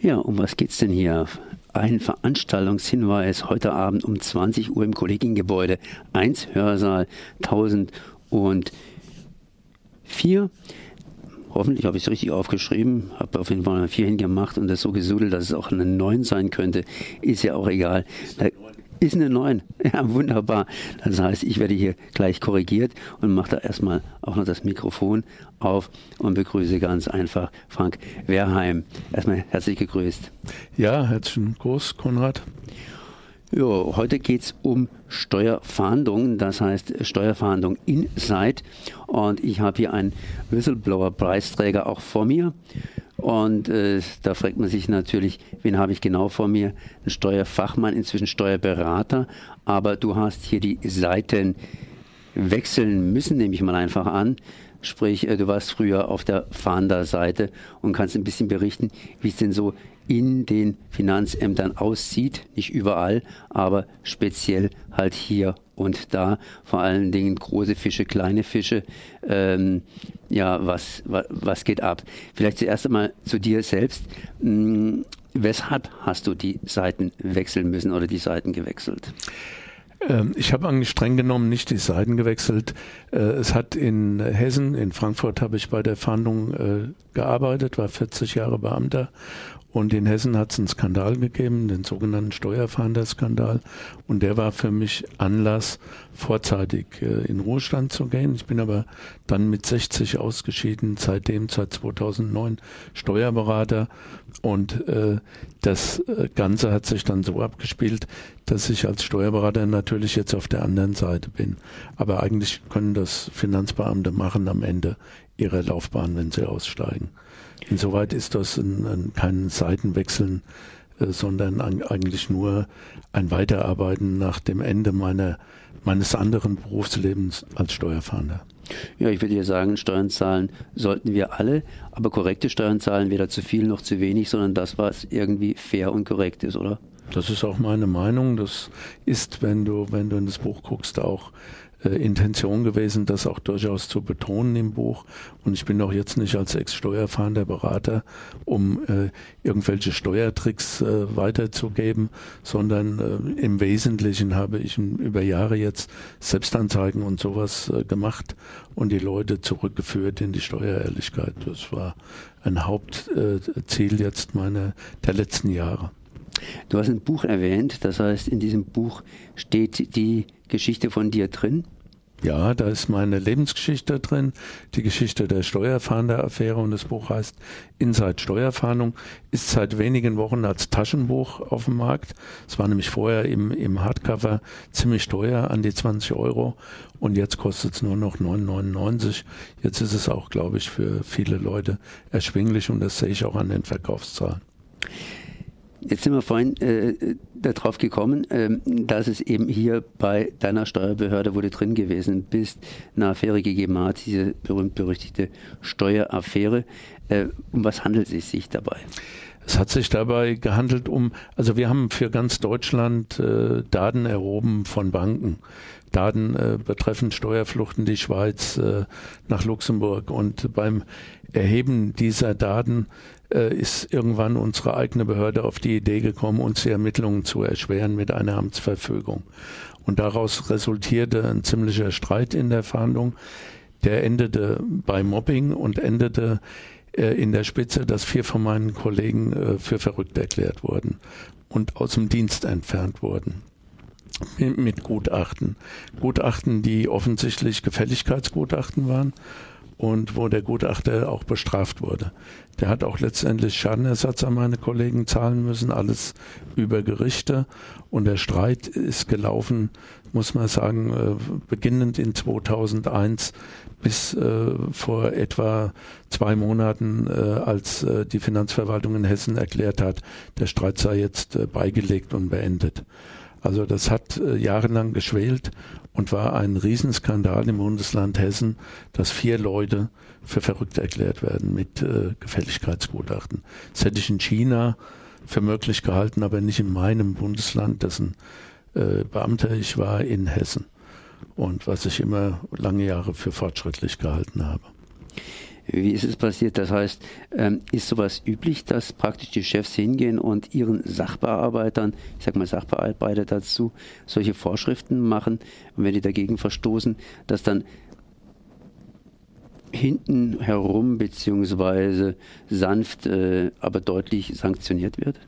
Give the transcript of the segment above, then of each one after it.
Ja, um was geht's denn hier? Ein Veranstaltungshinweis heute Abend um 20 Uhr im Kollegiengebäude 1 Hörsaal 1004. Hoffentlich habe ich es richtig aufgeschrieben, habe auf jeden Fall eine 4 hingemacht und das so gesudelt, dass es auch eine 9 sein könnte. Ist ja auch egal. Da ist eine 9. Ja, wunderbar. Das heißt, ich werde hier gleich korrigiert und mache da erstmal auch noch das Mikrofon auf und begrüße ganz einfach Frank Werheim. Erstmal herzlich gegrüßt. Ja, herzlichen Gruß, Konrad. Ja, heute geht es um Steuerfahndung, das heißt Steuerfahndung Inside. Und ich habe hier einen Whistleblower-Preisträger auch vor mir. Und äh, da fragt man sich natürlich, wen habe ich genau vor mir? Ein Steuerfachmann, inzwischen Steuerberater. Aber du hast hier die Seiten wechseln müssen, nehme ich mal einfach an. Sprich, äh, du warst früher auf der Fahnder-Seite und kannst ein bisschen berichten, wie es denn so in den Finanzämtern aussieht. Nicht überall, aber speziell halt hier und da. Vor allen Dingen große Fische, kleine Fische. Ähm, ja, was, was, was geht ab? Vielleicht zuerst einmal zu dir selbst. Hm, weshalb hast du die Seiten wechseln müssen oder die Seiten gewechselt? Ähm, ich habe eigentlich streng genommen nicht die Seiten gewechselt. Äh, es hat in Hessen, in Frankfurt habe ich bei der Fahndung äh, gearbeitet, war 40 Jahre Beamter und in Hessen hat es einen Skandal gegeben, den sogenannten Steuerfahnderskandal. Und der war für mich Anlass, vorzeitig äh, in Ruhestand zu gehen. Ich bin aber dann mit 60 ausgeschieden, seitdem seit 2009 Steuerberater. Und äh, das äh, Ganze hat sich dann so abgespielt, dass ich als Steuerberater natürlich jetzt auf der anderen Seite bin. Aber eigentlich können das Finanzbeamte machen am Ende ihrer Laufbahn, wenn sie aussteigen. Insoweit ist das ein, ein, kein Seitenwechseln, äh, sondern ein, eigentlich nur ein Weiterarbeiten nach dem Ende meiner, meines anderen Berufslebens als Steuerfahnder. Ja, ich würde ja sagen, Steuern zahlen sollten wir alle, aber korrekte Steuern zahlen weder zu viel noch zu wenig, sondern das, was irgendwie fair und korrekt ist, oder? Das ist auch meine Meinung. Das ist, wenn du, wenn du in das Buch guckst, auch äh, Intention gewesen, das auch durchaus zu betonen im Buch. Und ich bin auch jetzt nicht als ex-steuerfahrender Berater, um äh, irgendwelche Steuertricks äh, weiterzugeben, sondern äh, im Wesentlichen habe ich über Jahre jetzt Selbstanzeigen und sowas äh, gemacht und die Leute zurückgeführt in die Steuerehrlichkeit. Das war ein Hauptziel jetzt meiner der letzten Jahre. Du hast ein Buch erwähnt, das heißt, in diesem Buch steht die Geschichte von dir drin. Ja, da ist meine Lebensgeschichte drin, die Geschichte der Steuerfahnder-Affäre und das Buch heißt Inside Steuerfahndung, ist seit wenigen Wochen als Taschenbuch auf dem Markt. Es war nämlich vorher im, im Hardcover ziemlich teuer, an die 20 Euro und jetzt kostet es nur noch 9,99. Jetzt ist es auch, glaube ich, für viele Leute erschwinglich und das sehe ich auch an den Verkaufszahlen. Jetzt sind wir vorhin äh, darauf gekommen, äh, dass es eben hier bei deiner Steuerbehörde, wo du drin gewesen bist, eine Affäre gegeben hat, diese berühmt-berüchtigte Steueraffäre. Äh, um was handelt es sich dabei? Es hat sich dabei gehandelt um, also wir haben für ganz Deutschland äh, Daten erhoben von Banken. Daten äh, betreffend Steuerfluchten die Schweiz äh, nach Luxemburg. Und beim Erheben dieser Daten ist irgendwann unsere eigene Behörde auf die Idee gekommen, uns die Ermittlungen zu erschweren mit einer Amtsverfügung. Und daraus resultierte ein ziemlicher Streit in der Fahndung. Der endete bei Mobbing und endete äh, in der Spitze, dass vier von meinen Kollegen äh, für verrückt erklärt wurden und aus dem Dienst entfernt wurden mit Gutachten. Gutachten, die offensichtlich Gefälligkeitsgutachten waren und wo der Gutachter auch bestraft wurde. Der hat auch letztendlich Schadenersatz an meine Kollegen zahlen müssen, alles über Gerichte. Und der Streit ist gelaufen, muss man sagen, äh, beginnend in 2001 bis äh, vor etwa zwei Monaten, äh, als die Finanzverwaltung in Hessen erklärt hat, der Streit sei jetzt beigelegt und beendet. Also das hat jahrelang geschwelt und war ein Riesenskandal im Bundesland Hessen, dass vier Leute für verrückt erklärt werden mit äh, Gefälligkeitsgutachten. Das hätte ich in China für möglich gehalten, aber nicht in meinem Bundesland, dessen äh, Beamter ich war in Hessen. Und was ich immer lange Jahre für fortschrittlich gehalten habe. Wie ist es passiert? Das heißt, ähm, ist sowas üblich, dass praktisch die Chefs hingehen und ihren Sachbearbeitern, ich sag mal Sachbearbeiter dazu, solche Vorschriften machen und wenn die dagegen verstoßen, dass dann hinten herum beziehungsweise sanft, äh, aber deutlich sanktioniert wird?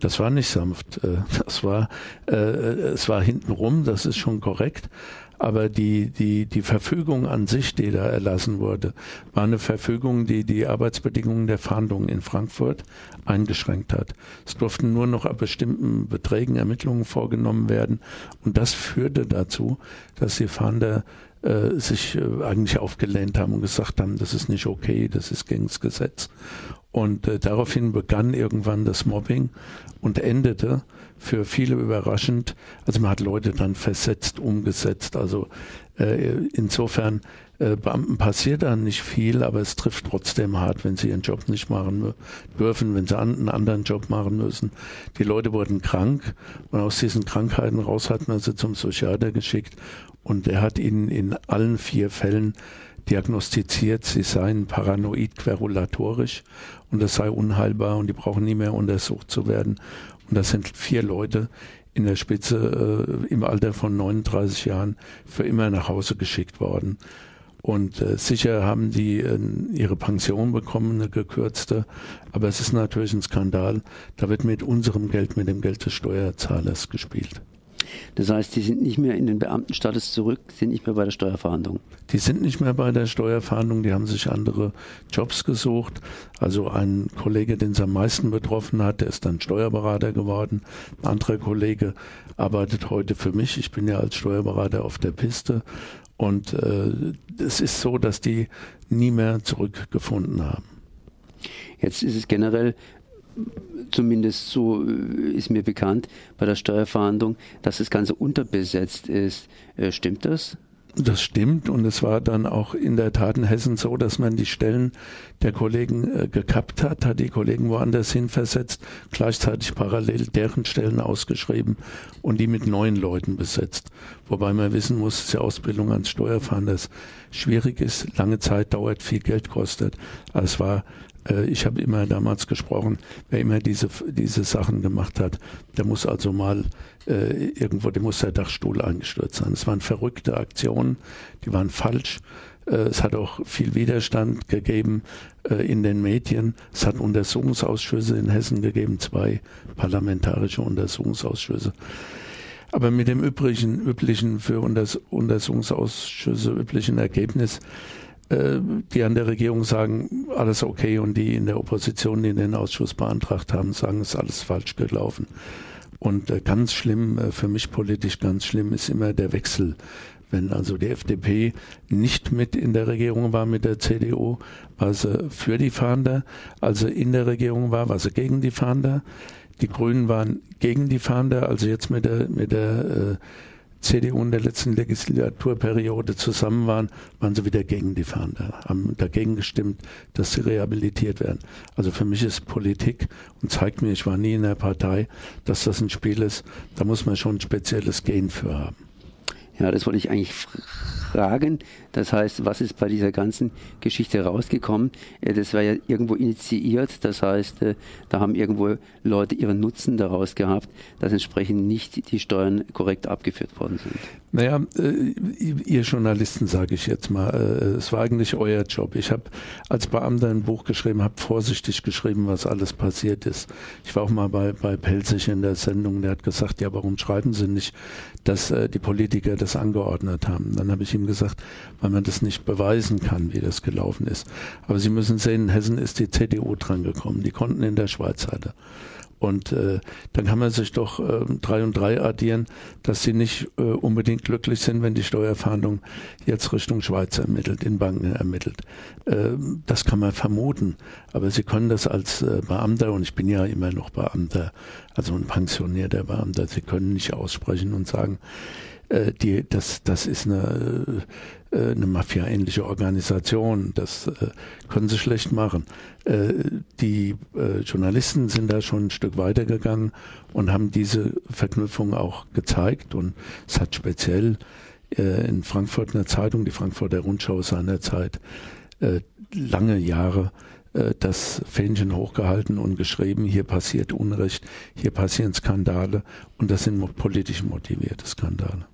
Das war nicht sanft. Äh, das war, äh, es war hintenrum, das ist schon korrekt. Aber die, die, die Verfügung an sich, die da erlassen wurde, war eine Verfügung, die die Arbeitsbedingungen der Fahndung in Frankfurt eingeschränkt hat. Es durften nur noch ab bestimmten Beträgen Ermittlungen vorgenommen werden. Und das führte dazu, dass die Fahnder äh, sich äh, eigentlich aufgelehnt haben und gesagt haben, das ist nicht okay, das ist gegen das Gesetz. Und äh, daraufhin begann irgendwann das Mobbing und endete für viele überraschend. Also man hat Leute dann versetzt, umgesetzt. Also äh, insofern äh, Beamten passiert da nicht viel, aber es trifft trotzdem hart, wenn sie ihren Job nicht machen dürfen, wenn sie einen anderen Job machen müssen. Die Leute wurden krank und aus diesen Krankheiten raus hat man sie zum Psychiater geschickt und er hat ihnen in allen vier Fällen diagnostiziert, sie seien paranoid querulatorisch und das sei unheilbar und die brauchen nie mehr untersucht zu werden. Und das sind vier Leute in der Spitze äh, im Alter von 39 Jahren für immer nach Hause geschickt worden. Und äh, sicher haben die äh, ihre Pension bekommen, eine gekürzte. Aber es ist natürlich ein Skandal. Da wird mit unserem Geld, mit dem Geld des Steuerzahlers gespielt. Das heißt, die sind nicht mehr in den Beamtenstatus zurück, sind nicht mehr bei der Steuerverhandlung. Die sind nicht mehr bei der Steuerverhandlung, die haben sich andere Jobs gesucht. Also ein Kollege, den es am meisten betroffen hat, der ist dann Steuerberater geworden. Ein anderer Kollege arbeitet heute für mich. Ich bin ja als Steuerberater auf der Piste. Und äh, es ist so, dass die nie mehr zurückgefunden haben. Jetzt ist es generell zumindest so äh, ist mir bekannt bei der Steuerverhandlung, dass das Ganze unterbesetzt ist. Äh, stimmt das? Das stimmt und es war dann auch in der Tat in Hessen so, dass man die Stellen der Kollegen äh, gekappt hat, hat die Kollegen woanders hin versetzt, gleichzeitig parallel deren Stellen ausgeschrieben und die mit neuen Leuten besetzt. Wobei man wissen muss, dass die Ausbildung ans Steuerfahnders schwierig ist, lange Zeit dauert, viel Geld kostet. Also es war ich habe immer damals gesprochen, wer immer diese, diese Sachen gemacht hat, der muss also mal äh, irgendwo, der muss der Dachstuhl eingestürzt sein. Es waren verrückte Aktionen, die waren falsch. Äh, es hat auch viel Widerstand gegeben äh, in den Medien. Es hat Untersuchungsausschüsse in Hessen gegeben, zwei parlamentarische Untersuchungsausschüsse. Aber mit dem übrigen, üblichen für Untersuchungsausschüsse üblichen Ergebnis äh, die an der Regierung sagen, alles okay und die in der Opposition, die den Ausschuss beantragt haben, sagen, es ist alles falsch gelaufen. Und äh, ganz schlimm, äh, für mich politisch ganz schlimm, ist immer der Wechsel. Wenn also die FDP nicht mit in der Regierung war mit der CDU, war sie für die Fahnder. Also in der Regierung war, war sie gegen die Fahnder. Die Grünen waren gegen die Fahnder, also jetzt mit der, mit der äh, CDU in der letzten Legislaturperiode zusammen waren, waren sie wieder gegen die Fahnder, haben dagegen gestimmt, dass sie rehabilitiert werden. Also für mich ist Politik und zeigt mir, ich war nie in der Partei, dass das ein Spiel ist, da muss man schon ein spezielles Gen für haben. Ja, das wollte ich eigentlich fragen. Das heißt, was ist bei dieser ganzen Geschichte rausgekommen? Äh, das war ja irgendwo initiiert. Das heißt, äh, da haben irgendwo Leute ihren Nutzen daraus gehabt, dass entsprechend nicht die Steuern korrekt abgeführt worden sind. Naja, äh, ihr Journalisten, sage ich jetzt mal, es war eigentlich euer Job. Ich habe als Beamter ein Buch geschrieben, habe vorsichtig geschrieben, was alles passiert ist. Ich war auch mal bei, bei Pelzig in der Sendung, der hat gesagt, ja, warum schreiben Sie nicht, dass die Politiker das angeordnet haben? Dann habe ich ihm gesagt, weil man das nicht beweisen kann, wie das gelaufen ist. Aber Sie müssen sehen, in Hessen ist die CDU drangekommen. Die konnten in der Schweiz hatte. Und äh, dann kann man sich doch äh, drei und drei addieren, dass sie nicht äh, unbedingt glücklich sind, wenn die Steuerfahndung jetzt Richtung Schweiz ermittelt, in Banken ermittelt. Äh, das kann man vermuten. Aber sie können das als äh, Beamter, und ich bin ja immer noch Beamter, also ein pensionierter Beamter, sie können nicht aussprechen und sagen, äh, die, das, das ist eine, äh, eine Mafia-ähnliche Organisation. Das äh, können sie schlecht machen. Äh, die äh, Journalisten sind da schon ein Stück weiter gegangen und haben diese Verknüpfung auch gezeigt. Und es hat speziell äh, in Frankfurt eine Zeitung, die Frankfurter Rundschau seinerzeit, äh, lange Jahre äh, das Fähnchen hochgehalten und geschrieben, hier passiert Unrecht, hier passieren Skandale und das sind politisch motivierte Skandale.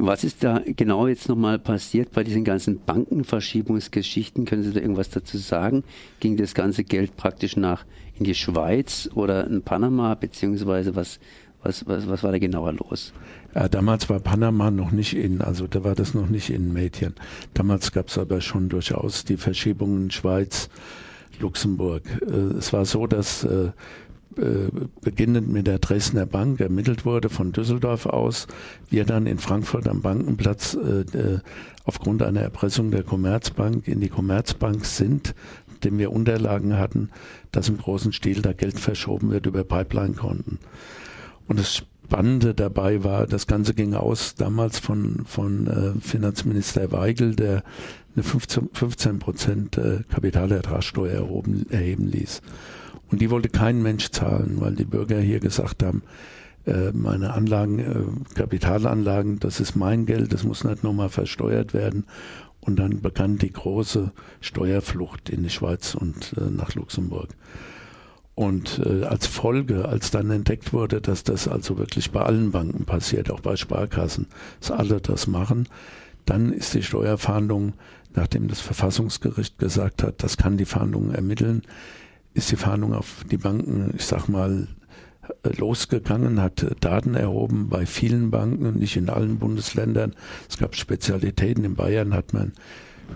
Was ist da genau jetzt nochmal passiert bei diesen ganzen Bankenverschiebungsgeschichten? Können Sie da irgendwas dazu sagen? Ging das ganze Geld praktisch nach in die Schweiz oder in Panama, beziehungsweise was, was, was, was war da genauer los? Ja, damals war Panama noch nicht in, also da war das noch nicht in Medien. Damals gab es aber schon durchaus die Verschiebungen Schweiz, Luxemburg. Äh, es war so, dass äh, beginnend mit der Dresdner Bank ermittelt wurde von Düsseldorf aus, wir dann in Frankfurt am Bankenplatz äh, aufgrund einer Erpressung der Commerzbank in die Commerzbank sind, dem wir Unterlagen hatten, dass im großen Stil da Geld verschoben wird über Pipeline-Konten. Und das Spannende dabei war, das Ganze ging aus damals von, von äh, Finanzminister Weigel, der eine 15, 15 Prozent äh, Kapitalertragssteuer erhoben, erheben ließ. Und die wollte kein Mensch zahlen, weil die Bürger hier gesagt haben, äh, meine Anlagen, äh, Kapitalanlagen, das ist mein Geld, das muss nicht nochmal versteuert werden. Und dann begann die große Steuerflucht in die Schweiz und äh, nach Luxemburg. Und als Folge, als dann entdeckt wurde, dass das also wirklich bei allen Banken passiert, auch bei Sparkassen, dass alle das machen, dann ist die Steuerfahndung, nachdem das Verfassungsgericht gesagt hat, das kann die Fahndung ermitteln, ist die Fahndung auf die Banken, ich sag mal, losgegangen, hat Daten erhoben bei vielen Banken, nicht in allen Bundesländern. Es gab Spezialitäten. In Bayern hat man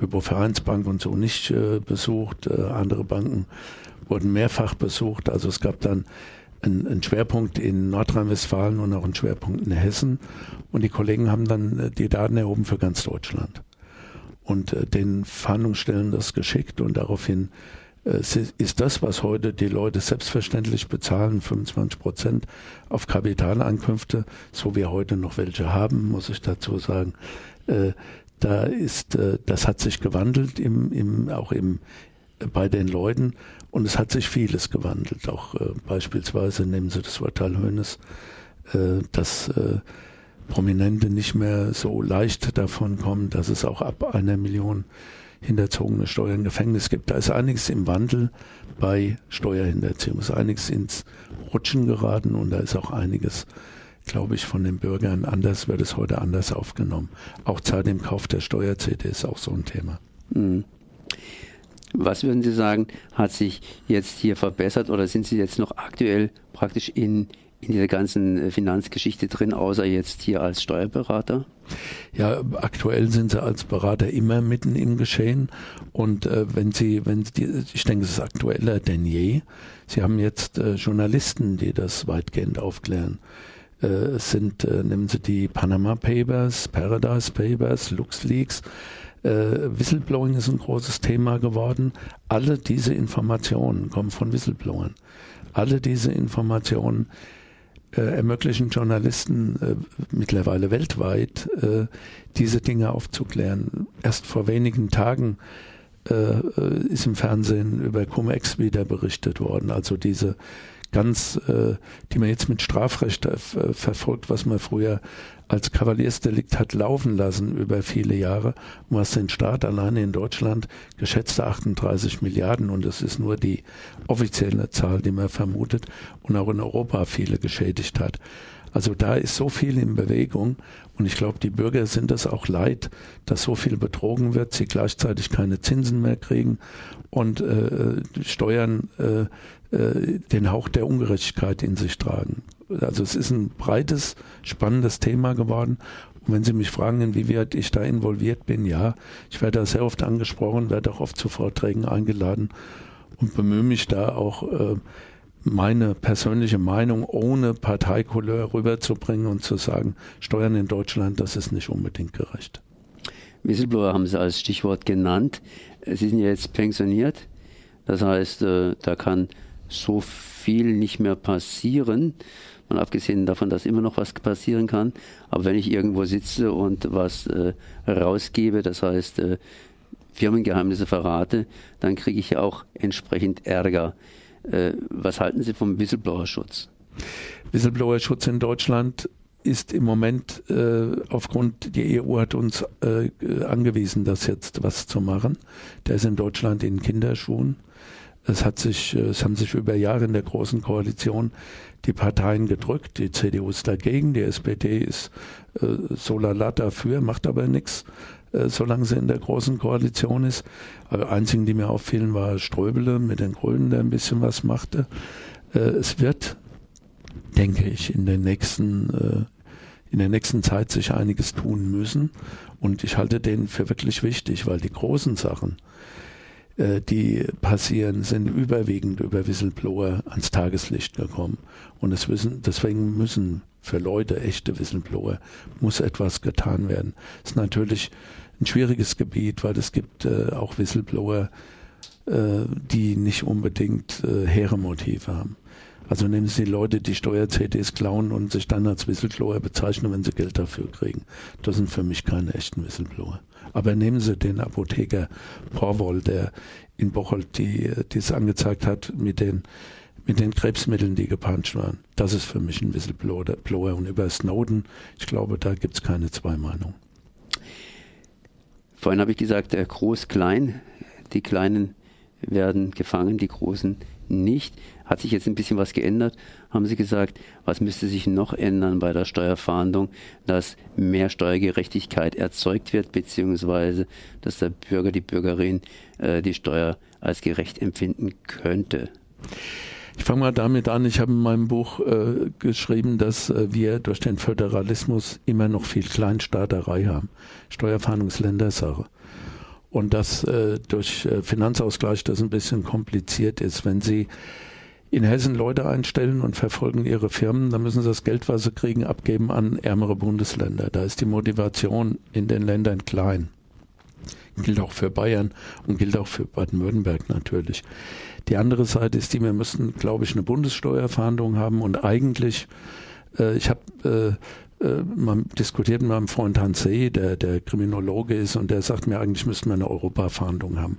Hypovereinsbank und so nicht äh, besucht. Äh, andere Banken wurden mehrfach besucht. Also es gab dann einen, Schwerpunkt in Nordrhein-Westfalen und auch einen Schwerpunkt in Hessen. Und die Kollegen haben dann äh, die Daten erhoben für ganz Deutschland. Und äh, den Fahndungsstellen das geschickt und daraufhin äh, ist das, was heute die Leute selbstverständlich bezahlen, 25 Prozent auf Kapitaleinkünfte, so wir heute noch welche haben, muss ich dazu sagen. Äh, da ist, äh, das hat sich gewandelt im, im, auch im, bei den Leuten und es hat sich vieles gewandelt. Auch beispielsweise nehmen Sie das Urteil Hönes, dass Prominente nicht mehr so leicht davon kommen, dass es auch ab einer Million hinterzogene Steuern Gefängnis gibt. Da ist einiges im Wandel bei Steuerhinterziehung. Ist einiges ins Rutschen geraten und da ist auch einiges, glaube ich, von den Bürgern anders, wird es heute anders aufgenommen. Auch Zeit im Kauf der Steuer-CD ist auch so ein Thema. Mhm. Was würden Sie sagen, hat sich jetzt hier verbessert oder sind Sie jetzt noch aktuell praktisch in, in dieser ganzen äh, Finanzgeschichte drin, außer jetzt hier als Steuerberater? Ja, aktuell sind Sie als Berater immer mitten im Geschehen und äh, wenn Sie, wenn Sie, ich denke, es ist aktueller denn je. Sie haben jetzt äh, Journalisten, die das weitgehend aufklären. Äh, es sind, äh, nehmen Sie die Panama Papers, Paradise Papers, LuxLeaks. Äh, Whistleblowing ist ein großes Thema geworden. Alle diese Informationen kommen von Whistleblowern. Alle diese Informationen ermöglichen Journalisten äh, mittlerweile weltweit, äh, diese Dinge aufzuklären. Erst vor wenigen Tagen äh, äh, ist im Fernsehen über Cum-Ex wieder berichtet worden. Also diese ganz, äh, die man jetzt mit Strafrecht verfolgt, was man früher als Kavaliersdelikt hat laufen lassen über viele Jahre was den Staat alleine in Deutschland geschätzte 38 Milliarden und das ist nur die offizielle Zahl, die man vermutet und auch in Europa viele geschädigt hat. Also da ist so viel in Bewegung und ich glaube, die Bürger sind es auch leid, dass so viel betrogen wird, sie gleichzeitig keine Zinsen mehr kriegen und äh, Steuern äh, äh, den Hauch der Ungerechtigkeit in sich tragen. Also es ist ein breites, spannendes Thema geworden. Und wenn Sie mich fragen, inwieweit ich da involviert bin, ja, ich werde da sehr oft angesprochen, werde auch oft zu Vorträgen eingeladen und bemühe mich da auch äh, meine persönliche Meinung ohne Parteikouleur rüberzubringen und zu sagen, Steuern in Deutschland, das ist nicht unbedingt gerecht. Whistleblower haben Sie als Stichwort genannt. Sie sind ja jetzt pensioniert. Das heißt, äh, da kann so viel nicht mehr passieren. Mal abgesehen davon, dass immer noch was passieren kann. Aber wenn ich irgendwo sitze und was äh, rausgebe, das heißt äh, Firmengeheimnisse verrate, dann kriege ich ja auch entsprechend Ärger. Äh, was halten Sie vom Whistleblower-Schutz? Whistleblower-Schutz in Deutschland ist im Moment äh, aufgrund, die EU hat uns äh, angewiesen, das jetzt was zu machen. Der ist in Deutschland in Kinderschuhen. Es hat sich, äh, es haben sich über Jahre in der großen Koalition die Parteien gedrückt. Die CDU ist dagegen, die SPD ist äh, so lala dafür, macht aber nichts, solange sie in der großen Koalition ist. Aber einzigen, die mir auffielen, war Ströbele mit den Grünen, der ein bisschen was machte. Äh, es wird, denke ich, in den nächsten äh, in der nächsten Zeit sich einiges tun müssen. Und ich halte den für wirklich wichtig, weil die großen Sachen, äh, die passieren, sind überwiegend über Whistleblower ans Tageslicht gekommen. Und es müssen, deswegen müssen für Leute, echte Whistleblower, muss etwas getan werden. Es ist natürlich ein schwieriges Gebiet, weil es gibt äh, auch Whistleblower, äh, die nicht unbedingt äh, hehre Motive haben. Also nehmen Sie Leute, die Steuer-CDs klauen und sich dann als Whistleblower bezeichnen, wenn sie Geld dafür kriegen. Das sind für mich keine echten Whistleblower. Aber nehmen Sie den Apotheker Porwoll, der in Bocholt die, es angezeigt hat mit den, mit den Krebsmitteln, die gepanscht waren. Das ist für mich ein Whistleblower. Und über Snowden, ich glaube, da gibt es keine zwei Meinungen. Vorhin habe ich gesagt, groß-klein. Die Kleinen werden gefangen, die Großen nicht. Hat sich jetzt ein bisschen was geändert? Haben Sie gesagt, was müsste sich noch ändern bei der Steuerfahndung, dass mehr Steuergerechtigkeit erzeugt wird, beziehungsweise dass der Bürger, die Bürgerin äh, die Steuer als gerecht empfinden könnte? Ich fange mal damit an. Ich habe in meinem Buch äh, geschrieben, dass äh, wir durch den Föderalismus immer noch viel Kleinstaaterei haben. Steuerfahndung ist Ländersache und dass äh, durch äh, Finanzausgleich das ein bisschen kompliziert ist. Wenn Sie in Hessen Leute einstellen und verfolgen ihre Firmen, dann müssen sie das Geld, was sie kriegen, abgeben an ärmere Bundesländer. Da ist die Motivation in den Ländern klein. Gilt auch für Bayern und gilt auch für Baden-Württemberg natürlich. Die andere Seite ist die, wir müssten, glaube ich, eine Bundessteuerverhandlung haben und eigentlich, äh, ich habe äh, man diskutiert mit meinem Freund Hans See, der, der Kriminologe ist, und der sagt mir, eigentlich müssten wir eine Europafahndung haben.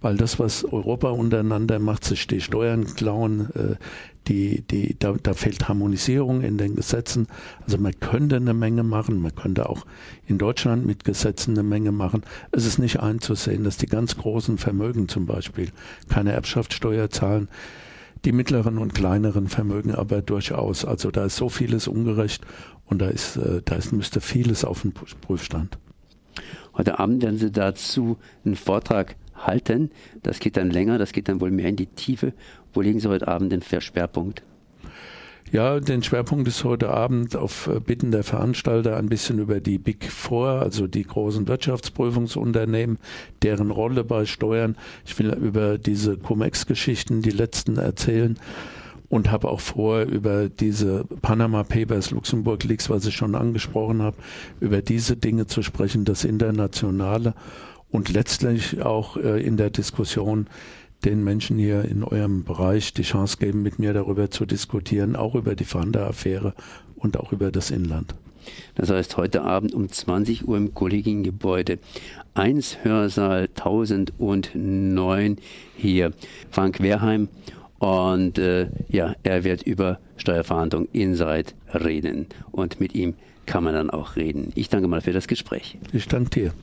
Weil das, was Europa untereinander macht, sich die Steuern klauen, äh, die, die, da, da fehlt Harmonisierung in den Gesetzen. Also man könnte eine Menge machen, man könnte auch in Deutschland mit Gesetzen eine Menge machen. Es ist nicht einzusehen, dass die ganz großen Vermögen zum Beispiel keine Erbschaftssteuer zahlen die mittleren und kleineren Vermögen aber durchaus. Also da ist so vieles ungerecht und da ist, äh, da ist, müsste vieles auf dem Prüfstand. Heute Abend werden Sie dazu einen Vortrag halten. Das geht dann länger, das geht dann wohl mehr in die Tiefe. Wo legen Sie heute Abend den Schwerpunkt? Ja, den Schwerpunkt ist heute Abend auf äh, Bitten der Veranstalter ein bisschen über die Big Four, also die großen Wirtschaftsprüfungsunternehmen, deren Rolle bei Steuern. Ich will über diese Cum-Ex-Geschichten, die letzten erzählen und habe auch vor, über diese Panama Papers, Luxemburg Leaks, was ich schon angesprochen habe, über diese Dinge zu sprechen, das Internationale und letztlich auch äh, in der Diskussion den Menschen hier in eurem Bereich die Chance geben, mit mir darüber zu diskutieren, auch über die Fanda-Affäre und auch über das Inland. Das heißt, heute Abend um 20 Uhr im Kollegiengebäude 1 Hörsaal 1009 hier. Frank Wehrheim und äh, ja, er wird über Steuerverhandlungen Inside reden. Und mit ihm kann man dann auch reden. Ich danke mal für das Gespräch. Ich danke dir.